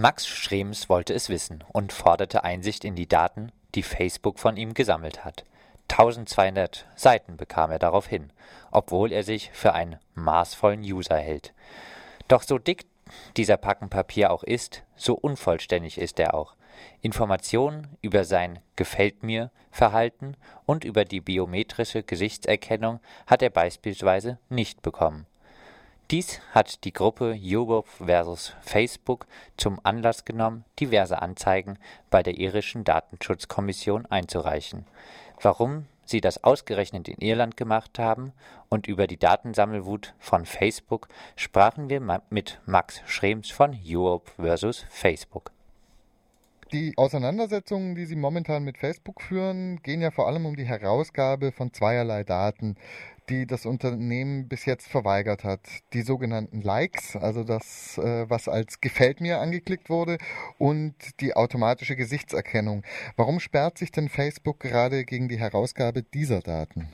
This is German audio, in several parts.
Max Schrems wollte es wissen und forderte Einsicht in die Daten, die Facebook von ihm gesammelt hat. 1200 Seiten bekam er darauf hin, obwohl er sich für einen maßvollen User hält. Doch so dick dieser Packen Papier auch ist, so unvollständig ist er auch. Informationen über sein Gefällt mir Verhalten und über die biometrische Gesichtserkennung hat er beispielsweise nicht bekommen. Dies hat die Gruppe YouGov vs. Facebook zum Anlass genommen, diverse Anzeigen bei der irischen Datenschutzkommission einzureichen. Warum sie das ausgerechnet in Irland gemacht haben und über die Datensammelwut von Facebook sprachen wir mit Max Schrems von YouGov vs. Facebook. Die Auseinandersetzungen, die Sie momentan mit Facebook führen, gehen ja vor allem um die Herausgabe von zweierlei Daten, die das Unternehmen bis jetzt verweigert hat. Die sogenannten Likes, also das, äh, was als gefällt mir angeklickt wurde, und die automatische Gesichtserkennung. Warum sperrt sich denn Facebook gerade gegen die Herausgabe dieser Daten?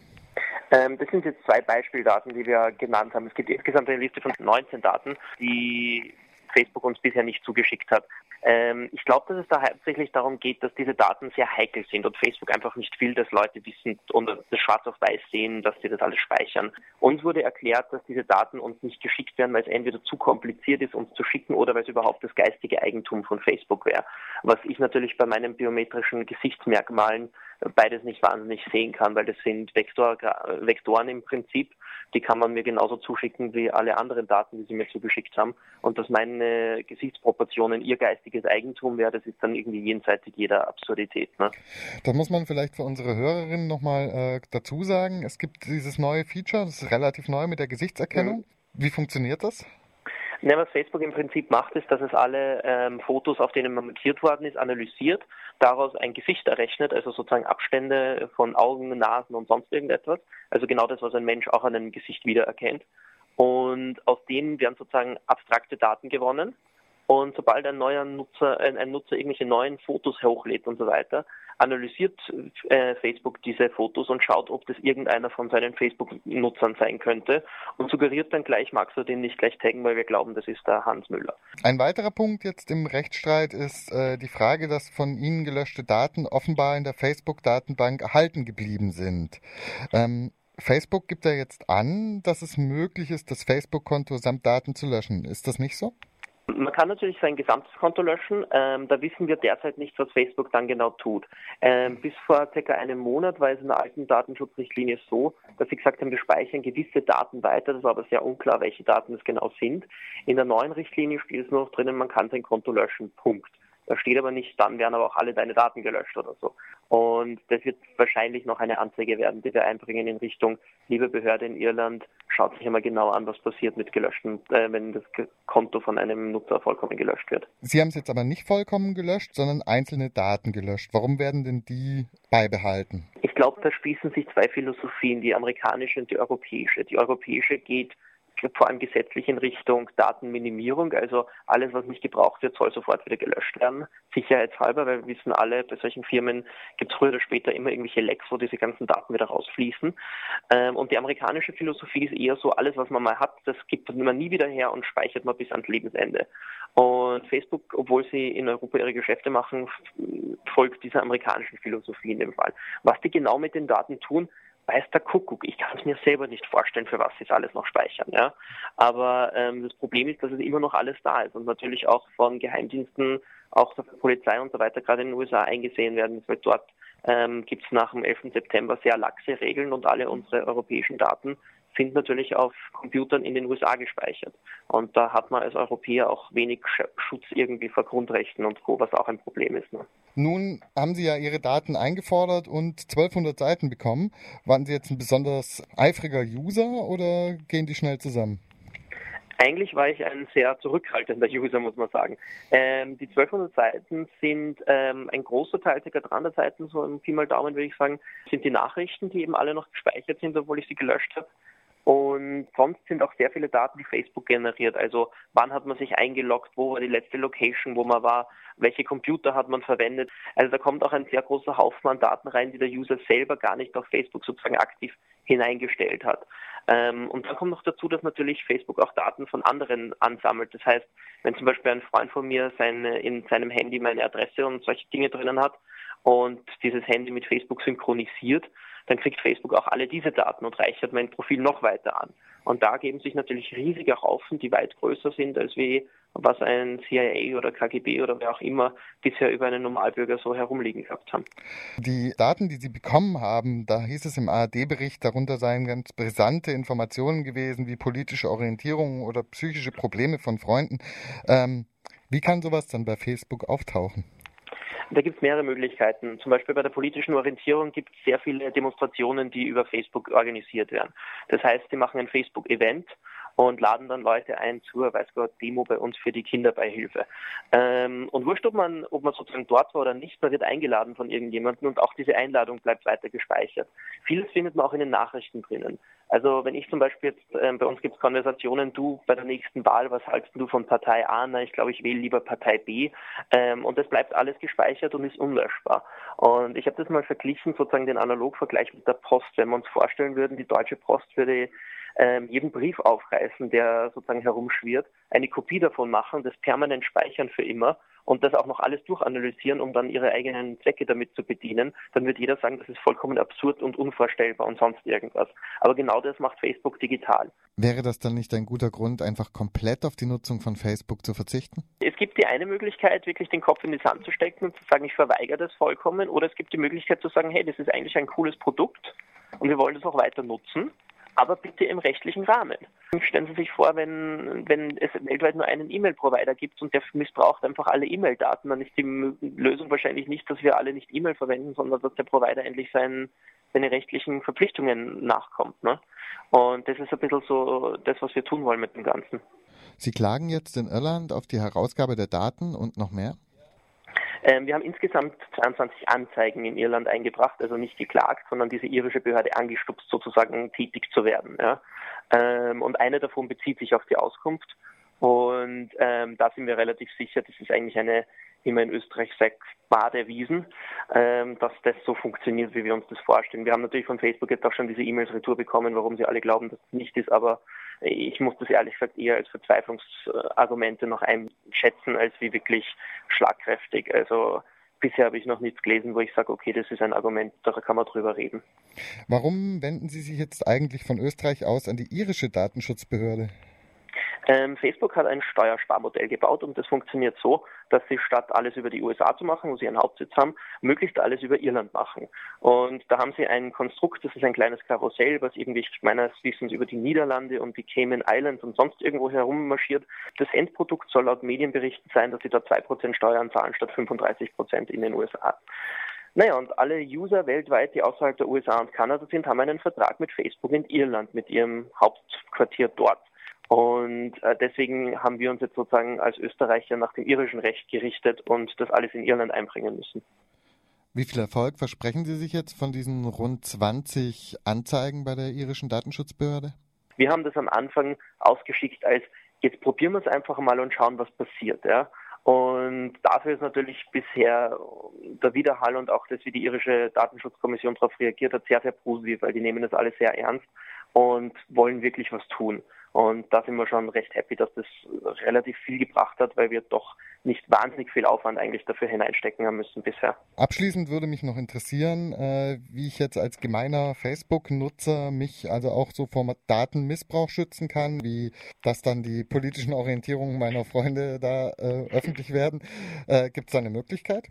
Ähm, das sind jetzt zwei Beispieldaten, die wir genannt haben. Es gibt insgesamt eine Liste von 19 Daten, die Facebook uns bisher nicht zugeschickt hat. Ähm, ich glaube, dass es da hauptsächlich darum geht, dass diese Daten sehr heikel sind und Facebook einfach nicht will, dass Leute wissen und das schwarz auf weiß sehen, dass sie das alles speichern. Uns wurde erklärt, dass diese Daten uns nicht geschickt werden, weil es entweder zu kompliziert ist, uns zu schicken oder weil es überhaupt das geistige Eigentum von Facebook wäre. Was ich natürlich bei meinen biometrischen Gesichtsmerkmalen beides nicht wahnsinnig sehen kann, weil das sind Vektor, Vektoren im Prinzip, die kann man mir genauso zuschicken wie alle anderen Daten, die sie mir zugeschickt haben. Und dass meine Gesichtsproportionen ihr geistiges Eigentum wäre, das ist dann irgendwie jenseitig jeder Absurdität. Ne? Da muss man vielleicht für unsere Hörerinnen nochmal äh, dazu sagen, es gibt dieses neue Feature, das ist relativ neu mit der Gesichtserkennung. Mhm. Wie funktioniert das? Ne, was Facebook im Prinzip macht, ist, dass es alle ähm, Fotos, auf denen man markiert worden ist, analysiert, daraus ein Gesicht errechnet, also sozusagen Abstände von Augen, Nasen und sonst irgendetwas. Also genau das, was ein Mensch auch an einem Gesicht wiedererkennt. Und aus denen werden sozusagen abstrakte Daten gewonnen. Und sobald ein neuer Nutzer, ein, ein Nutzer irgendwelche neuen Fotos hochlädt und so weiter, analysiert äh, Facebook diese Fotos und schaut, ob das irgendeiner von seinen Facebook-Nutzern sein könnte und suggeriert dann gleich, magst du den nicht gleich taggen, weil wir glauben, das ist der Hans Müller. Ein weiterer Punkt jetzt im Rechtsstreit ist äh, die Frage, dass von Ihnen gelöschte Daten offenbar in der Facebook-Datenbank erhalten geblieben sind. Ähm, Facebook gibt ja jetzt an, dass es möglich ist, das Facebook-Konto samt Daten zu löschen. Ist das nicht so? Man kann natürlich sein gesamtes Konto löschen. Ähm, da wissen wir derzeit nicht, was Facebook dann genau tut. Ähm, bis vor circa einem Monat war es in der alten Datenschutzrichtlinie so, dass sie gesagt haben, wir speichern gewisse Daten weiter. Das war aber sehr unklar, welche Daten es genau sind. In der neuen Richtlinie steht es nur noch drinnen, man kann sein Konto löschen. Punkt. Da steht aber nicht, dann werden aber auch alle deine Daten gelöscht oder so. Und das wird wahrscheinlich noch eine Anzeige werden, die wir einbringen in Richtung, liebe Behörde in Irland, schaut sich einmal genau an, was passiert mit gelöschten, äh, wenn das Konto von einem Nutzer vollkommen gelöscht wird. Sie haben es jetzt aber nicht vollkommen gelöscht, sondern einzelne Daten gelöscht. Warum werden denn die beibehalten? Ich glaube, da spießen sich zwei Philosophien, die amerikanische und die europäische. Die europäische geht vor allem gesetzlich in Richtung Datenminimierung. Also alles, was nicht gebraucht wird, soll sofort wieder gelöscht werden. Sicherheitshalber, weil wir wissen alle, bei solchen Firmen gibt es früher oder später immer irgendwelche Lecks, wo diese ganzen Daten wieder rausfließen. Ähm, und die amerikanische Philosophie ist eher so, alles, was man mal hat, das gibt man nie wieder her und speichert man bis ans Lebensende. Und Facebook, obwohl sie in Europa ihre Geschäfte machen, folgt dieser amerikanischen Philosophie in dem Fall. Was die genau mit den Daten tun, weiß der Kuckuck. Ich kann es mir selber nicht vorstellen, für was sie es alles noch speichern. Ja? Aber ähm, das Problem ist, dass es immer noch alles da ist und natürlich auch von Geheimdiensten, auch der Polizei und so weiter gerade in den USA eingesehen werden, weil dort ähm, gibt es nach dem 11. September sehr laxe Regeln und alle unsere europäischen Daten sind natürlich auf Computern in den USA gespeichert. Und da hat man als Europäer auch wenig Schutz irgendwie vor Grundrechten und Co., was auch ein Problem ist. Ne? Nun haben Sie ja Ihre Daten eingefordert und 1200 Seiten bekommen. Waren Sie jetzt ein besonders eifriger User oder gehen die schnell zusammen? Eigentlich war ich ein sehr zurückhaltender User, muss man sagen. Ähm, die 1200 Seiten sind ähm, ein großer Teil, ca. 300 Seiten, so im Pi mal Daumen würde ich sagen, sind die Nachrichten, die eben alle noch gespeichert sind, obwohl ich sie gelöscht habe. Und sonst sind auch sehr viele Daten, die Facebook generiert. Also wann hat man sich eingeloggt, wo war die letzte Location, wo man war, welche Computer hat man verwendet. Also da kommt auch ein sehr großer Haufen an Daten rein, die der User selber gar nicht auf Facebook sozusagen aktiv hineingestellt hat. Ähm, und dann kommt noch dazu, dass natürlich Facebook auch Daten von anderen ansammelt. Das heißt, wenn zum Beispiel ein Freund von mir seine, in seinem Handy meine Adresse und solche Dinge drinnen hat und dieses Handy mit Facebook synchronisiert, dann kriegt Facebook auch alle diese Daten und reichert mein Profil noch weiter an. Und da geben sich natürlich riesige Haufen, die weit größer sind, als wie was ein CIA oder KGB oder wer auch immer bisher über einen Normalbürger so herumliegen gehabt haben. Die Daten, die Sie bekommen haben, da hieß es im ARD-Bericht, darunter seien ganz brisante Informationen gewesen, wie politische Orientierungen oder psychische Probleme von Freunden. Ähm, wie kann sowas dann bei Facebook auftauchen? Da gibt es mehrere Möglichkeiten. Zum Beispiel bei der politischen Orientierung gibt es sehr viele Demonstrationen, die über Facebook organisiert werden. Das heißt, sie machen ein Facebook-Event und laden dann Leute ein zur, weiß Gott, Demo bei uns für die Kinderbeihilfe. Ähm, und wurscht, ob man, ob man sozusagen dort war oder nicht, man wird eingeladen von irgendjemandem und auch diese Einladung bleibt weiter gespeichert. Vieles findet man auch in den Nachrichten drinnen. Also wenn ich zum Beispiel jetzt, äh, bei uns gibt es Konversationen, du bei der nächsten Wahl, was hältst du von Partei A? Na, ich glaube, ich wähle lieber Partei B. Ähm, und das bleibt alles gespeichert und ist unlöschbar. Und ich habe das mal verglichen, sozusagen den Analogvergleich mit der Post. Wenn wir uns vorstellen würden, die Deutsche Post würde ähm, jeden Brief aufreißen, der sozusagen herumschwirrt, eine Kopie davon machen, das permanent speichern für immer und das auch noch alles durchanalysieren, um dann ihre eigenen Zwecke damit zu bedienen, dann wird jeder sagen, das ist vollkommen absurd und unvorstellbar und sonst irgendwas. Aber genau das macht Facebook digital. Wäre das dann nicht ein guter Grund, einfach komplett auf die Nutzung von Facebook zu verzichten? Es gibt die eine Möglichkeit, wirklich den Kopf in die Sand zu stecken und zu sagen, ich verweigere das vollkommen, oder es gibt die Möglichkeit zu sagen, hey, das ist eigentlich ein cooles Produkt und wir wollen das auch weiter nutzen aber bitte im rechtlichen Rahmen. Stellen Sie sich vor, wenn, wenn es weltweit nur einen E-Mail-Provider gibt und der missbraucht einfach alle E-Mail-Daten, dann ist die Lösung wahrscheinlich nicht, dass wir alle nicht E-Mail verwenden, sondern dass der Provider endlich sein, seine rechtlichen Verpflichtungen nachkommt. Ne? Und das ist ein bisschen so das, was wir tun wollen mit dem Ganzen. Sie klagen jetzt in Irland auf die Herausgabe der Daten und noch mehr? Ähm, wir haben insgesamt 22 Anzeigen in Irland eingebracht, also nicht geklagt, sondern diese irische Behörde angestupst, sozusagen tätig zu werden. Ja. Ähm, und eine davon bezieht sich auf die Auskunft. Und ähm, da sind wir relativ sicher, das ist eigentlich eine, wie man in Österreich sagt, Bad erwiesen, ähm, dass das so funktioniert, wie wir uns das vorstellen. Wir haben natürlich von Facebook jetzt auch schon diese E-Mails retour bekommen, warum sie alle glauben, dass es nicht ist, aber ich muss das ehrlich gesagt eher als Verzweiflungsargumente noch einschätzen, als wie wirklich schlagkräftig. Also bisher habe ich noch nichts gelesen, wo ich sage, okay, das ist ein Argument, da kann man drüber reden. Warum wenden Sie sich jetzt eigentlich von Österreich aus an die irische Datenschutzbehörde? Ähm, Facebook hat ein Steuersparmodell gebaut und das funktioniert so, dass sie statt alles über die USA zu machen, wo sie ihren Hauptsitz haben, möglichst alles über Irland machen. Und da haben sie ein Konstrukt, das ist ein kleines Karussell, was irgendwie meines Wissens über die Niederlande und die Cayman Islands und sonst irgendwo herum marschiert. Das Endprodukt soll laut Medienberichten sein, dass sie da 2% Steuern zahlen statt 35% in den USA. Naja, und alle User weltweit, die außerhalb der USA und Kanada sind, haben einen Vertrag mit Facebook in Irland, mit ihrem Hauptquartier dort. Und äh, deswegen haben wir uns jetzt sozusagen als Österreicher nach dem irischen Recht gerichtet und das alles in Irland einbringen müssen. Wie viel Erfolg versprechen Sie sich jetzt von diesen rund 20 Anzeigen bei der irischen Datenschutzbehörde? Wir haben das am Anfang ausgeschickt als, jetzt probieren wir es einfach mal und schauen, was passiert. Ja? Und dafür ist natürlich bisher der Widerhall und auch das, wie die irische Datenschutzkommission darauf reagiert hat, sehr, sehr positiv, weil die nehmen das alles sehr ernst und wollen wirklich was tun. Und da sind wir schon recht happy, dass das relativ viel gebracht hat, weil wir doch nicht wahnsinnig viel Aufwand eigentlich dafür hineinstecken haben müssen bisher. Abschließend würde mich noch interessieren, äh, wie ich jetzt als gemeiner Facebook-Nutzer mich also auch so vor Datenmissbrauch schützen kann, wie dass dann die politischen Orientierungen meiner Freunde da äh, öffentlich werden. Äh, Gibt es da eine Möglichkeit?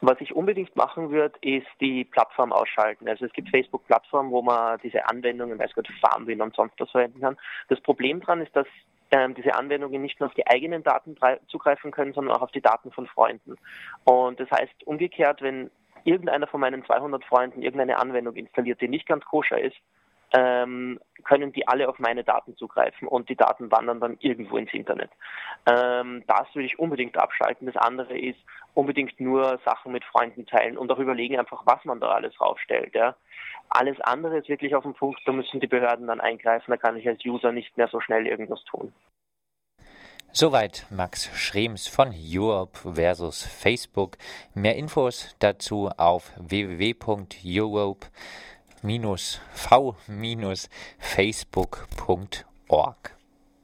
Was ich unbedingt machen würde, ist die Plattform ausschalten. Also es gibt Facebook-Plattformen, wo man diese Anwendungen, weiß Gott, Farmwin und sonst was verwenden kann. Das Problem daran ist, dass ähm, diese Anwendungen nicht nur auf die eigenen Daten zugreifen können, sondern auch auf die Daten von Freunden. Und das heißt umgekehrt, wenn irgendeiner von meinen 200 Freunden irgendeine Anwendung installiert, die nicht ganz koscher ist, ähm, können die alle auf meine Daten zugreifen und die Daten wandern dann irgendwo ins Internet. Ähm, das will ich unbedingt abschalten. Das andere ist unbedingt nur Sachen mit Freunden teilen und auch überlegen einfach, was man da alles raufstellt. Ja. Alles andere ist wirklich auf dem Punkt, da müssen die Behörden dann eingreifen, da kann ich als User nicht mehr so schnell irgendwas tun. Soweit Max Schrems von Europe versus Facebook. Mehr Infos dazu auf www.europe.com v-facebook.org.